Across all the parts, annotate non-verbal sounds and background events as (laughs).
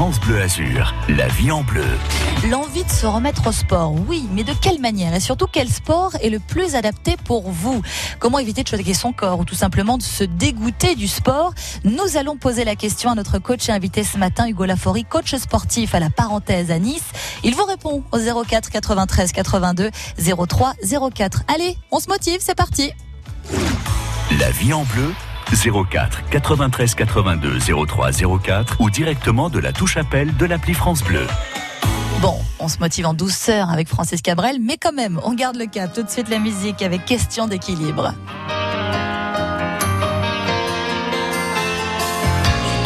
France Bleu Azur, la vie en bleu. L'envie de se remettre au sport, oui, mais de quelle manière Et surtout, quel sport est le plus adapté pour vous? Comment éviter de choquer son corps ou tout simplement de se dégoûter du sport? Nous allons poser la question à notre coach et invité ce matin, Hugo Laforie, coach sportif à la parenthèse à Nice. Il vous répond au 04 93 82 03 04. Allez, on se motive, c'est parti La vie en bleu 04 93 82 03 04 ou directement de la touche appel de l'appli France Bleu. Bon, on se motive en douceur avec Francis Cabrel, mais quand même, on garde le cap. Tout de suite la musique avec question d'équilibre.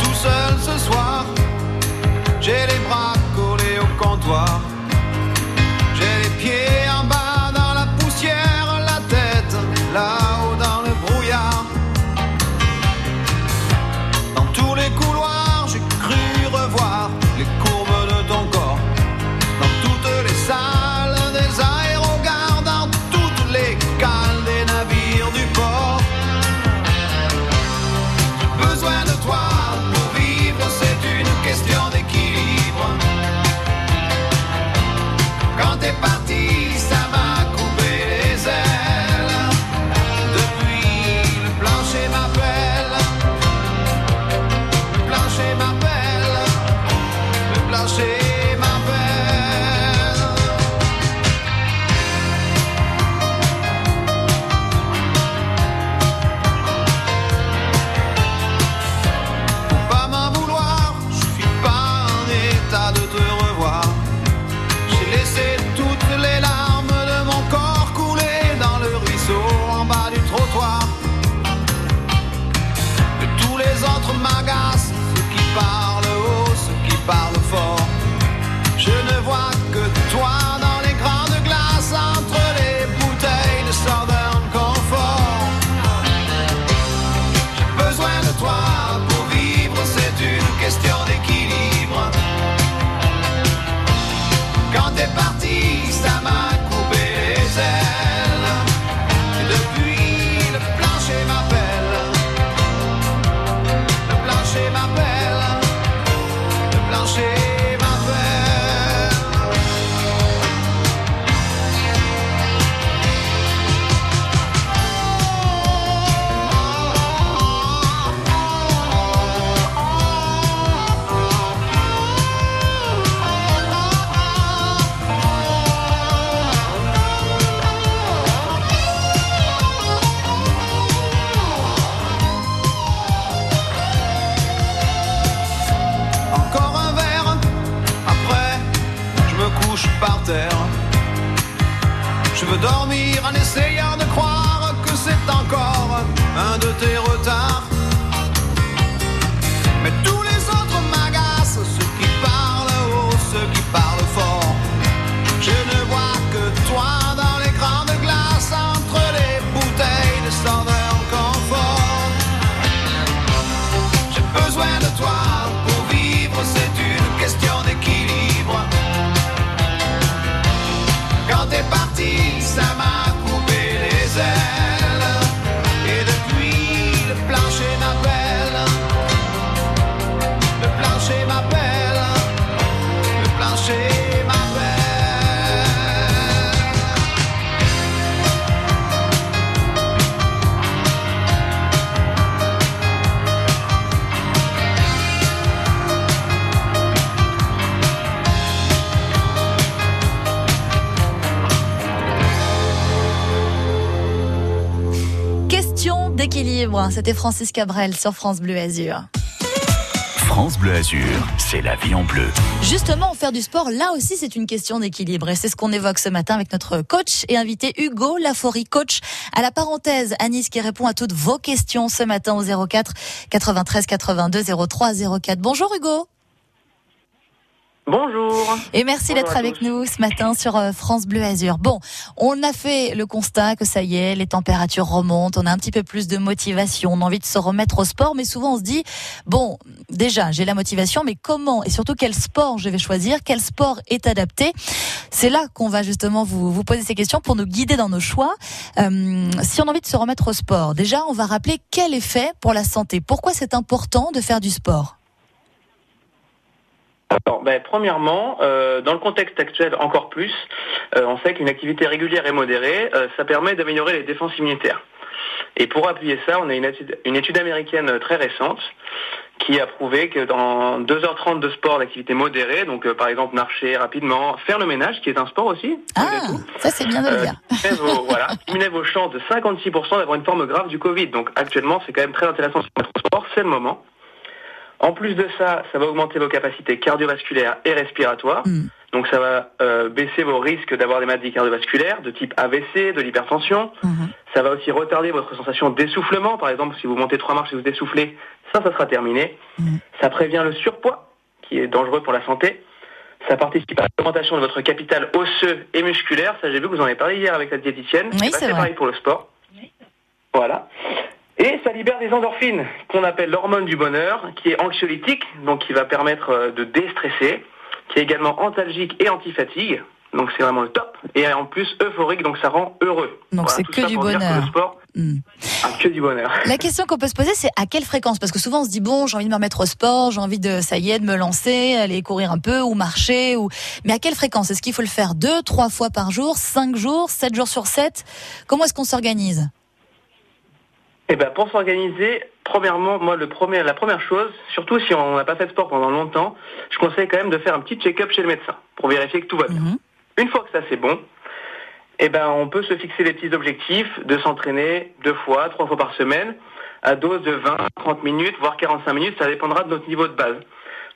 tout seul ce soir. J'ai les bras collés au comptoir. Je veux dormir en essayant de croire que c'est encore un de tes retards. C'était Francis Cabrel sur France Bleu Azur. France Bleu Azur, c'est la vie en bleu. Justement, faire du sport, là aussi, c'est une question d'équilibre. Et c'est ce qu'on évoque ce matin avec notre coach et invité Hugo Laforie, coach à la parenthèse à Nice, qui répond à toutes vos questions ce matin au 04 93 82 03 04. Bonjour Hugo. Bonjour. Et merci d'être avec nous ce matin sur euh, France Bleu Azur. Bon, on a fait le constat que ça y est, les températures remontent, on a un petit peu plus de motivation, on a envie de se remettre au sport, mais souvent on se dit, bon, déjà, j'ai la motivation, mais comment et surtout quel sport je vais choisir, quel sport est adapté? C'est là qu'on va justement vous, vous poser ces questions pour nous guider dans nos choix. Euh, si on a envie de se remettre au sport, déjà, on va rappeler quel effet pour la santé. Pourquoi c'est important de faire du sport? Alors, ben, premièrement, euh, dans le contexte actuel encore plus, euh, on sait qu'une activité régulière et modérée, euh, ça permet d'améliorer les défenses immunitaires. Et pour appuyer ça, on a une étude, une étude américaine très récente qui a prouvé que dans 2h30 de sport d'activité modérée, donc euh, par exemple marcher rapidement, faire le ménage, qui est un sport aussi, Ah, ça c'est bien de le dire. diminuait vos, voilà, (laughs) vos chances de 56% d'avoir une forme grave du Covid. Donc actuellement, c'est quand même très intéressant mettre au sport, c'est le moment. En plus de ça, ça va augmenter vos capacités cardiovasculaires et respiratoires. Mm. Donc ça va euh, baisser vos risques d'avoir des maladies cardiovasculaires de type AVC, de l'hypertension. Mhm. Ça va aussi retarder votre sensation d'essoufflement. Par exemple, si vous montez trois marches et vous essoufflez, ça, ça sera terminé. Mhm. Ça prévient le surpoids, qui est dangereux pour la santé. Ça participe à l'augmentation de votre capital osseux et musculaire. Ça, j'ai vu que vous en avez parlé hier avec la diététicienne. Oui, c'est pareil pour le sport. Voilà. Et ça libère des endorphines, qu'on appelle l'hormone du bonheur, qui est anxiolytique, donc qui va permettre euh, de déstresser, qui est également antalgique et anti-fatigue, donc c'est vraiment le top, et en plus euphorique, donc ça rend heureux. Donc c'est tout que ça du que bonheur. sport, ah, que du bonheur. (laughs) La question qu'on peut se poser, c'est à quelle fréquence? Parce que souvent on se dit bon, j'ai envie de me remettre au sport, j'ai envie de, ça y est, de me lancer, aller courir un peu ou marcher. Ou... Mais à quelle fréquence? Est-ce qu'il faut le faire deux, trois fois par jour, cinq jours, sept jours sur sept? Comment est-ce qu'on s'organise? Eh ben, pour s'organiser, premièrement, moi, le premier, la première chose, surtout si on n'a pas fait de sport pendant longtemps, je conseille quand même de faire un petit check-up chez le médecin pour vérifier que tout va bien. Mhm. Une fois que ça c'est bon, eh ben, on peut se fixer des petits objectifs de s'entraîner deux fois, trois fois par semaine, à dose de 20, 30 minutes, voire 45 minutes, ça dépendra de notre niveau de base.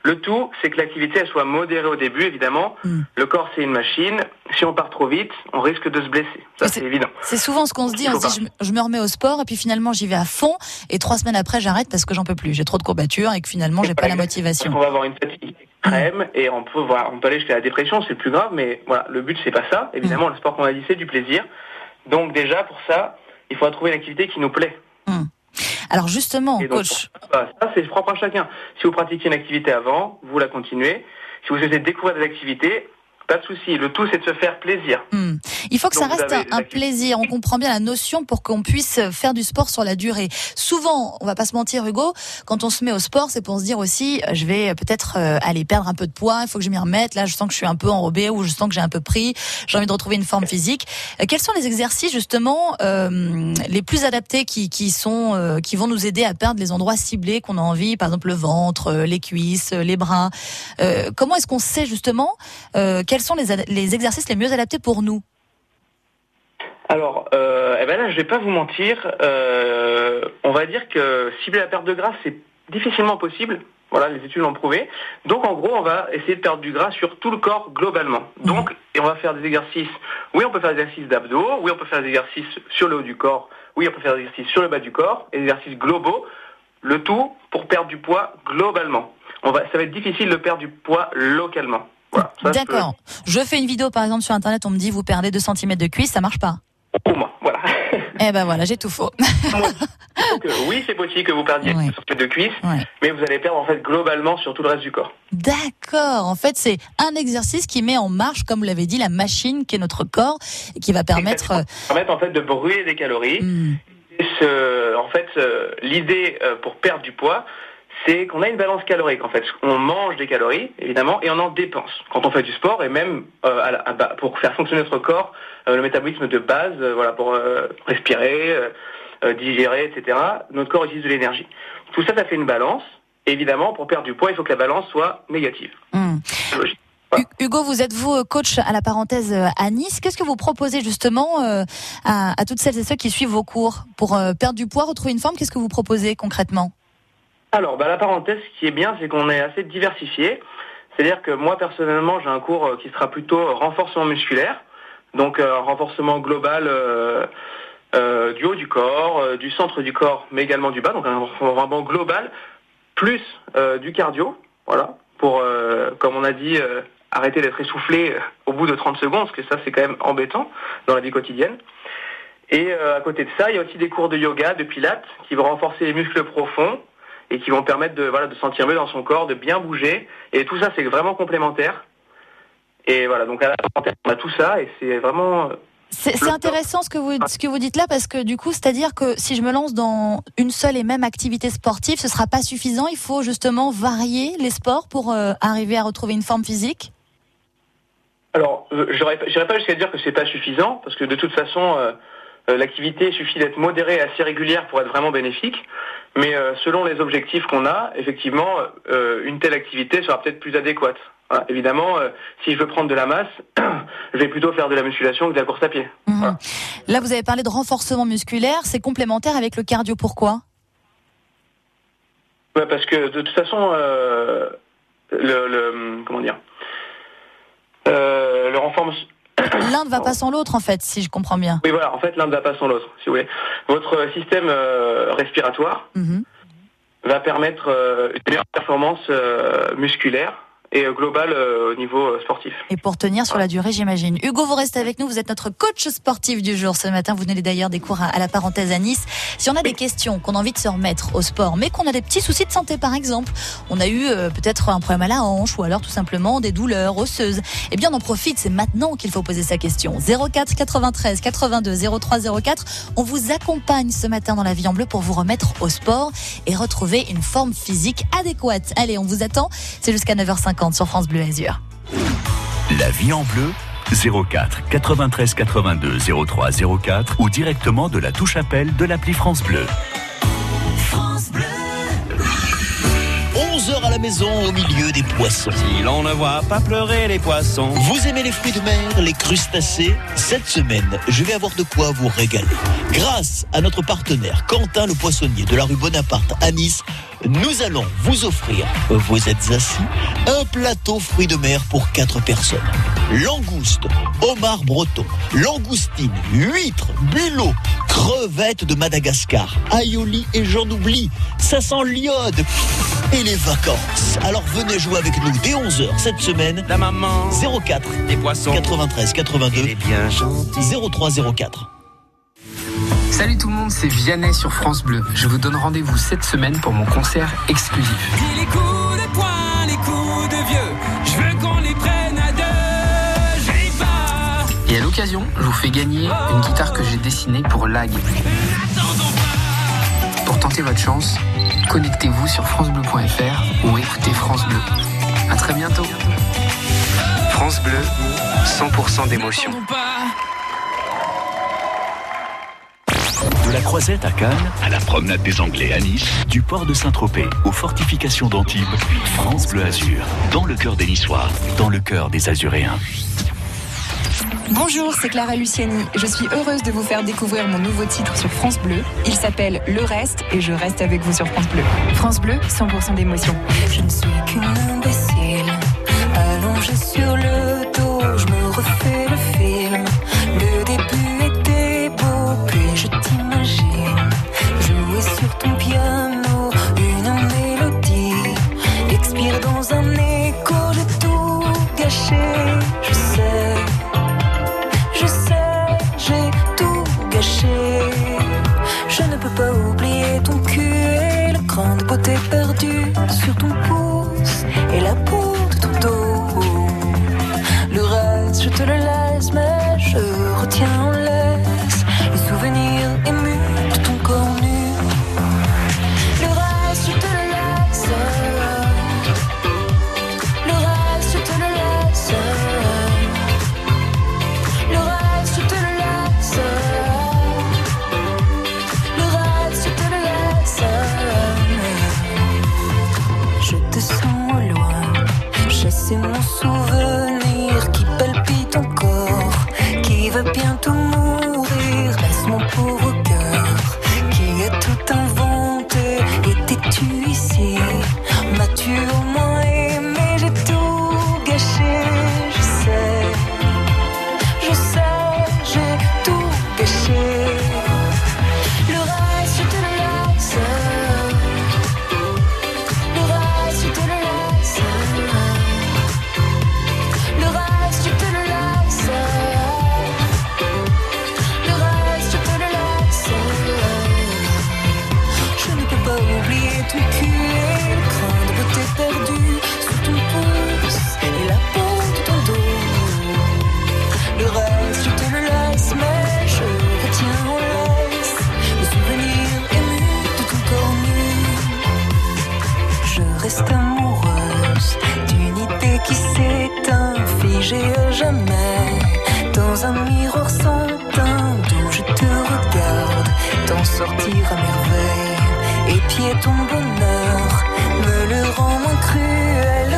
Le tout, c'est que l'activité elle soit modérée au début, évidemment. Mm. Le corps, c'est une machine. Si on part trop vite, on risque de se blesser. Ça, c'est- évident. C'est souvent ce qu'on se dit. On faut se dit, je me, je me remets au sport et puis finalement j'y vais à fond. Et trois semaines après, j'arrête parce que j'en peux plus. J'ai trop de courbatures et que finalement j'ai pas la motivation. On va avoir une fatigue extrême et on peut on peut aller jusqu'à la dépression, c'est le plus grave, mais voilà, le but c'est pas ça. Évidemment, le sport qu'on a dit c'est du plaisir. Donc déjà pour ça, il faudra trouver une activité qui nous plaît. Alors justement, donc, coach, ça, ça, c'est propre à chacun. Si vous pratiquez une activité avant, vous la continuez. Si vous souhaitez découvrir des activités, pas de souci. Le tout c'est de se faire plaisir. Hmm. Il faut que ça Donc, reste un, plaisir. On comprend bien la notion pour qu'on puisse faire du sport sur la durée. Souvent, on va pas se mentir, Hugo, quand on se met au sport, c'est pour se dire aussi, euh, je vais peut-être euh, aller perdre un peu de poids. Il faut que je m'y remette. Là, je sens que je suis un peu enrobée ou je sens que j'ai un peu pris. J'ai envie de retrouver une forme physique. Euh, quels sont les exercices justement euh, les plus adaptés qui, qui sont euh, qui vont nous aider à perdre les endroits ciblés qu'on a envie, par exemple le ventre, les cuisses, les bras. Euh, comment est-ce qu'on sait justement euh, quels sont les, exercices les mieux adaptés pour nous? Alors, euh, eh ben là, je vais pas vous mentir. euh, on va dire que cibler la perte de gras, c'est difficilement possible. Voilà, les études l'ont prouvé. Donc, en gros, on va essayer de perdre du gras sur tout le corps globalement. Donc, on va faire des exercices. Oui, on peut faire des exercices d'abdos. Oui, on peut faire des exercices sur le haut du corps. Oui, on peut faire des exercices sur le bas du corps. Des exercices globaux. Le tout pour perdre du poids globalement. On va, ça va être difficile de perdre du poids localement. Voilà. je D'accord. Je fais une vidéo par exemple sur internet, on me dit vous perdez 2 cm de cuisse, ça marche pas. Pour moi, voilà. (laughs) Eh ben voilà, j'ai tout faux. Donc, euh, oui, c'est possible que vous perdiez Ouais. une sorte de cuisse, mais vous allez perdre en fait globalement sur tout le reste du corps. D'accord. En fait, c'est un exercice qui met en marche, comme vous l'avez dit, la machine qui est notre corps et qui va permettre. euh, Ça permet en fait de brûler des calories. hmm, ce- en fait, euh, l'idée euh, pour perdre du poids, c'est qu'on a une balance calorique. En fait, on mange des calories, évidemment, et on en dépense quand on fait du sport et même euh, à la- à ba- pour faire fonctionner notre corps, euh, le métabolisme de base, euh, voilà, pour respirer, digérer, etc. Notre corps utilise de l'énergie. Tout ça, ça fait une balance. Évidemment, pour perdre du poids, il faut que la balance soit négative. hmm. Hugo, vous êtes vous coach à la parenthèse à Nice. Qu'est-ce que vous proposez justement à, à toutes celles et ceux qui suivent vos cours pour perdre du poids, retrouver une forme? Qu'est-ce que vous proposez concrètement? Alors, bah, la parenthèse, ce qui est bien, c'est qu'on est assez diversifié. C'est-à-dire que moi, personnellement, j'ai un cours euh, qui sera plutôt euh, renforcement musculaire. Donc, euh, renforcement global du haut du corps, du centre du corps, mais également du bas. Donc, un renforcement global, plus du cardio. Voilà. pour, comme on a dit, arrêter d'être essoufflé au bout de 30 secondes, parce que ça c'est quand même embêtant dans la vie quotidienne. Et à côté de ça, il y a aussi des cours de yoga, de pilates, qui vont renforcer les muscles profonds et qui vont permettre de, voilà, de sentir mieux dans son corps, de bien bouger. Et tout ça, c'est vraiment complémentaire. Et voilà, donc à la on a tout ça et c'est vraiment c'est intéressant ce que vous ce que vous dites là parce que du coup, c'est-à-dire que si je me lance dans une seule et même activité sportive, ce sera pas suffisant. Il faut justement varier les sports pour euh, arriver à retrouver une forme physique? Alors, euh, je n'irai pas jusqu'à dire que c'est pas suffisant parce que de toute façon, euh, l'activité suffit d'être modérée et assez régulière pour être vraiment bénéfique. Mais selon les objectifs qu'on a, effectivement, une telle activité sera peut-être plus adéquate évidemment, euh, si je veux prendre de la masse, (clears throat) je vais plutôt faire de la musculation que de la course à pied. Mhm. Là, vous avez parlé de renforcement musculaire, c'est complémentaire avec le cardio. Pourquoi? Parce que de toute façon, euh, le, comment dire, euh, le renforcement. L'un ne va pas sans l'autre, en fait, si je comprends bien. Oui, voilà, en fait, l'un ne va pas sans l'autre, si vous voulez. Votre système respiratoire mhm. va permettre une meilleure performance musculaire et euh, global euh, au niveau euh, sportif. Et pour tenir sur la durée, j'imagine. Hugo, vous restez avec nous. Vous êtes notre coach sportif du jour ce matin. Vous venez d'ailleurs des cours à la parenthèse à Nice. Si on a des questions, qu'on a envie de se remettre au sport, mais qu'on a des petits soucis de santé, par exemple, on a eu peut-être un problème à la hanche ou alors tout simplement des douleurs osseuses. Eh bien, on en profite. C'est maintenant qu'il faut poser sa question. 04 93 82 03 04. On vous accompagne ce matin dans la vie en bleu pour vous remettre au sport et retrouver une forme physique adéquate. Allez, on vous attend. C'est jusqu'à 9h50 sur France Bleu Azur. La vie en bleu 04 93 82 03 04 ou directement de la touche appel de l'appli France Bleu. 11 heures à la maison au milieu des poissons. Si l'on ne voit pas pleurer les poissons. Vous aimez les fruits de mer, les crustacés? Cette semaine, je vais avoir de quoi vous régaler. Grâce à notre partenaire Quentin le poissonnier de la rue Bonaparte à Nice, nous allons vous offrir, vous êtes assis, un plateau fruits de mer pour 4 personnes. Langouste, homard breton, langoustine, huîtres, bulots, crevettes de Madagascar, aioli et j'en oublie. Ça sent l'iode et les vacances. Alors venez jouer avec nous dès 11h cette semaine. La maman. 04 les poissons 93 82 bien 0304. Salut tout le monde, c'est Vianney sur France Bleu. Je vous donne rendez-vous cette semaine pour mon concert exclusif. les coups de poing, les coups de vieux, je veux qu'on les prenne à deux, j'ai pas. Et à l'occasion, je vous fais gagner une guitare que j'ai dessinée pour Lag. Pour tenter votre chance, connectez-vous sur francebleu.fr ou écoutez France Bleu. À très bientôt. France Bleu, 100% d'émotion. La Croisette à Cannes, à la promenade des Anglais à Nice, du port de Saint-Tropez aux fortifications d'Antibes, France Bleu Azur, dans le cœur des Niçois, dans le cœur des Azuréens. Bonjour, c'est Clara Luciani. Je suis heureuse de vous faire découvrir mon nouveau titre sur France Bleu. Il s'appelle Le Reste et je reste avec vous sur France Bleu. France Bleu, 100% d'émotion. Je ne suis qu'une est à jamais. Dans un miroir sans teint d'où je te regarde, t'en sortir à merveille. Et pied ton bonheur me le rend moins cruel.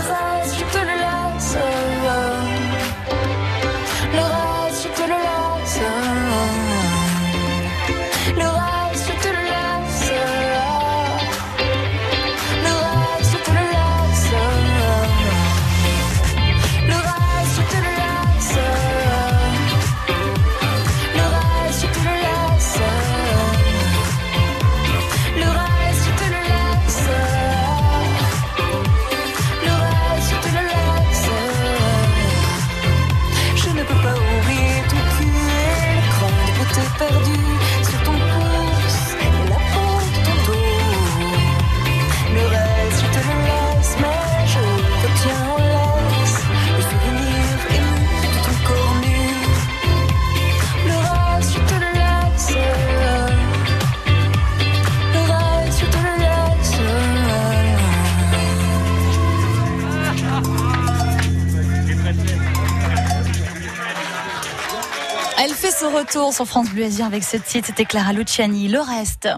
Elle fait son retour sur France Bleu Azur avec ce titre, c'était Clara Luciani. Le reste.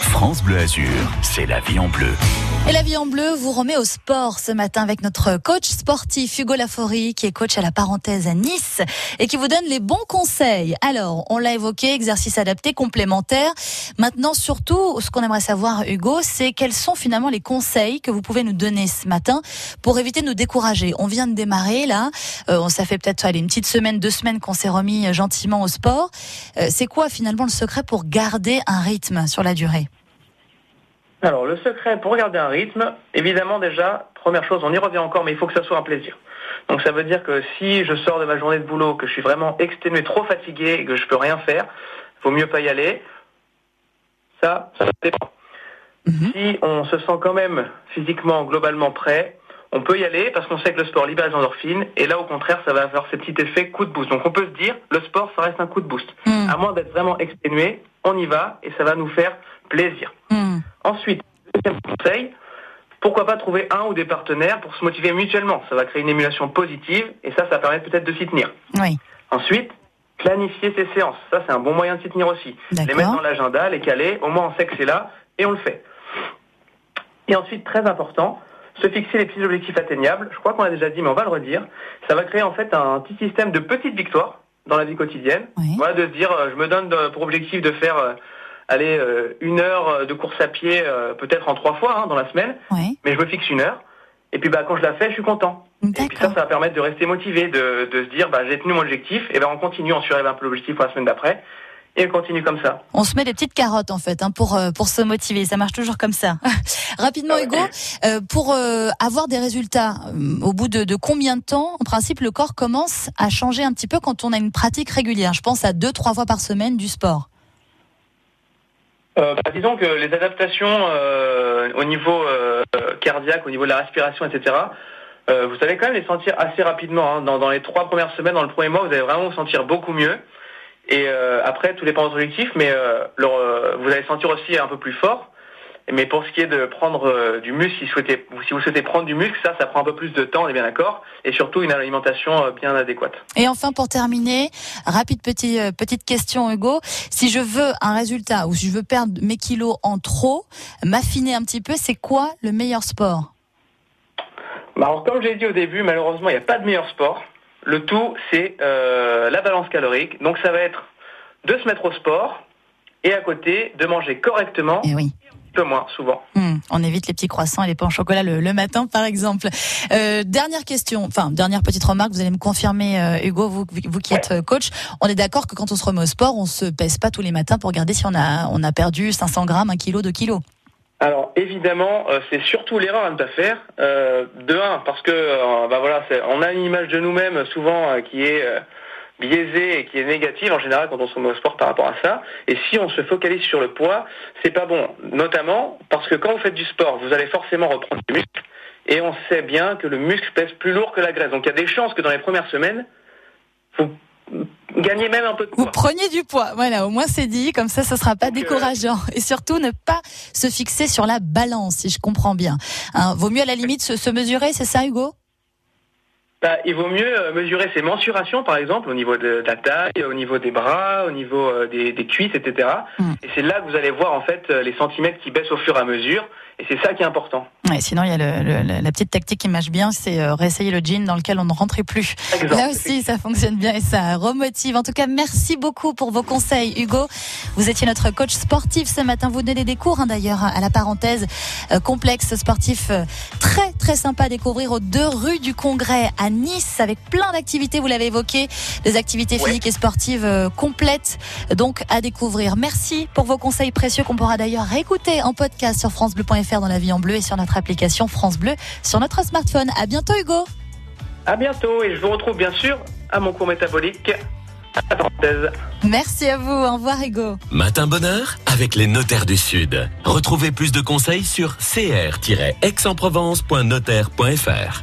France Bleu Azur, c'est la vie en bleu. Et la vie en bleu vous remet au sport ce matin avec notre coach sportif Hugo Laforie qui est coach à la parenthèse à Nice et qui vous donne les bons conseils. Alors, on l'a évoqué, exercice adapté, complémentaire. Maintenant, surtout, ce qu'on aimerait savoir, Hugo, c'est quels sont finalement les conseils que vous pouvez nous donner ce matin pour éviter de nous décourager. On vient de démarrer là, euh, ça fait peut-être une petite semaine, deux semaines qu'on s'est remis gentiment au sport. Euh, c'est quoi finalement le secret pour garder un rythme sur la durée? Alors, le secret pour garder un rythme, évidemment déjà, première chose, on y revient encore, mais il faut que ça soit un plaisir. Donc ça veut dire que si je sors de ma journée de boulot, que je suis vraiment exténué, trop fatigué, et que je peux rien faire, vaut mieux pas y aller. Ça, ça dépend. Si on se sent quand même physiquement, globalement prêt, on peut y aller parce qu'on sait que le sport libère les endorphines et là au contraire ça va avoir ce petit effet coup de boost. Donc on peut se dire le sport ça reste un coup de boost. À moins d'être vraiment exténué, on y va et ça va nous faire plaisir. Ensuite, deuxième conseil, pourquoi pas trouver un ou des partenaires pour se motiver mutuellement. Ça va créer une émulation positive et ça, ça permet peut-être de s'y tenir. Oui. Ensuite, planifier ses séances. Ça, c'est un bon moyen de s'y tenir aussi. Les mettre dans l'agenda, les caler, au moins on sait que c'est là et on le fait. Et ensuite, très important, se fixer les petits objectifs atteignables. Je crois qu'on l'a déjà dit, mais on va le redire. Ça va créer en fait un petit système de petites victoires dans la vie quotidienne. Voilà, de se dire, euh, je me donne pour objectif de faire, euh, aller euh, une heure de course à pied, euh, peut-être en trois fois hein, dans la semaine, mais je me fixe une heure. Et puis bah quand je la fais, je suis content. Et puis ça, ça va permettre de rester motivé, de, de se dire, bah j'ai tenu mon objectif, et ben on continue, on surélève un peu l'objectif pour la semaine d'après, et on continue comme ça. On se met des petites carottes en fait hein, pour euh, pour se motiver. Ça marche toujours comme ça. (laughs) Rapidement, Hugo, euh, pour euh, avoir des résultats, euh, au bout de, de combien de temps, en principe, le corps commence à changer un petit peu quand on a une pratique régulière? Je pense à deux trois fois par semaine du sport. Euh, bah, disons que les adaptations euh, au niveau euh, cardiaque, au niveau de la respiration, etc., euh, vous allez quand même les sentir assez rapidement. hein. Dans, les trois premières semaines, dans le premier mois, vous allez vraiment vous sentir beaucoup mieux. Et après, tout dépend de votre objectif, mais vous allez sentir aussi un peu plus fort. Mais pour ce qui est de prendre euh, du muscle, si vous, souhaitez, si vous souhaitez prendre du muscle, ça, ça prend un peu plus de temps, on est bien d'accord, et surtout une alimentation euh, bien adéquate. Et enfin, pour terminer, rapide petit, euh, petite question, Hugo. Si je veux un résultat ou si je veux perdre mes kilos en trop, m'affiner un petit peu, c'est quoi le meilleur sport? Bah alors, comme j'ai dit au début, malheureusement, il n'y a pas de meilleur sport. Le tout, c'est euh, la balance calorique. Donc, ça va être de se mettre au sport et à côté de manger correctement. Et oui. Moins, souvent. Hmm, on évite les petits croissants et les pains au chocolat le, le matin, par exemple. Euh, dernière question, enfin dernière petite remarque, vous allez me confirmer, euh, Hugo, vous, vous qui êtes euh, coach, on est d'accord que quand on se remet au sport, on se pèse pas tous les matins pour regarder si on a on a perdu 500 grammes, 1 kilo, 2 kilos. Alors évidemment, euh, c'est surtout l'erreur à ne pas faire. De un, parce que bah voilà, on a une image de nous-mêmes souvent qui est biaisée et qui est négative en général quand on se remet au sport par rapport à ça. Et si on se focalise sur le poids, c'est pas bon. Notamment parce que quand vous faites du sport, vous allez forcément reprendre du muscle. Et on sait bien que le muscle pèse plus lourd que la graisse. Donc il y a des chances que dans les premières semaines, vous gagnez même un peu de poids. Vous preniez du poids, voilà, au moins c'est dit, comme ça, ce sera pas décourageant. Et surtout, ne pas se fixer sur la balance, si je comprends bien. Hein, vaut mieux à la limite se, se mesurer, c'est ça, Hugo? Bah, il vaut mieux euh, mesurer ses mensurations, par exemple, au niveau de, de la taille, au niveau des bras, au niveau euh, des, des cuisses, etc. Mm. Et c'est là que vous allez voir en fait euh, les centimètres qui baissent au fur et à mesure. Et c'est ça qui est important. Ouais, sinon, il y a le- le- la- petite tactique qui marche bien, c'est euh, réessayer le jean dans lequel on ne rentrait plus. Exemple, Là aussi, ça fonctionne bien et ça remotive. En tout cas, merci beaucoup pour vos conseils, Hugo. Vous étiez notre coach sportif ce matin. Vous donnez des cours, hein, d'ailleurs, à la parenthèse. Euh, complexe sportif euh, très, très sympa à découvrir aux deux rues du Congrès à Nice avec plein d'activités, vous l'avez évoqué, des activités Ouais. physiques et sportives euh, complètes, donc à découvrir. Merci pour vos conseils précieux qu'on pourra d'ailleurs réécouter en podcast sur francebleu.fr dans la vie en bleu et sur notre application France Bleu sur notre smartphone. À bientôt, Hugo. À bientôt et je vous retrouve bien sûr à mon cours métabolique à la parenthèse. Merci à vous. Au revoir, Hugo. Matin bonheur avec les notaires du Sud. Retrouvez plus de conseils sur cr-aix-en-provence.notaire.fr.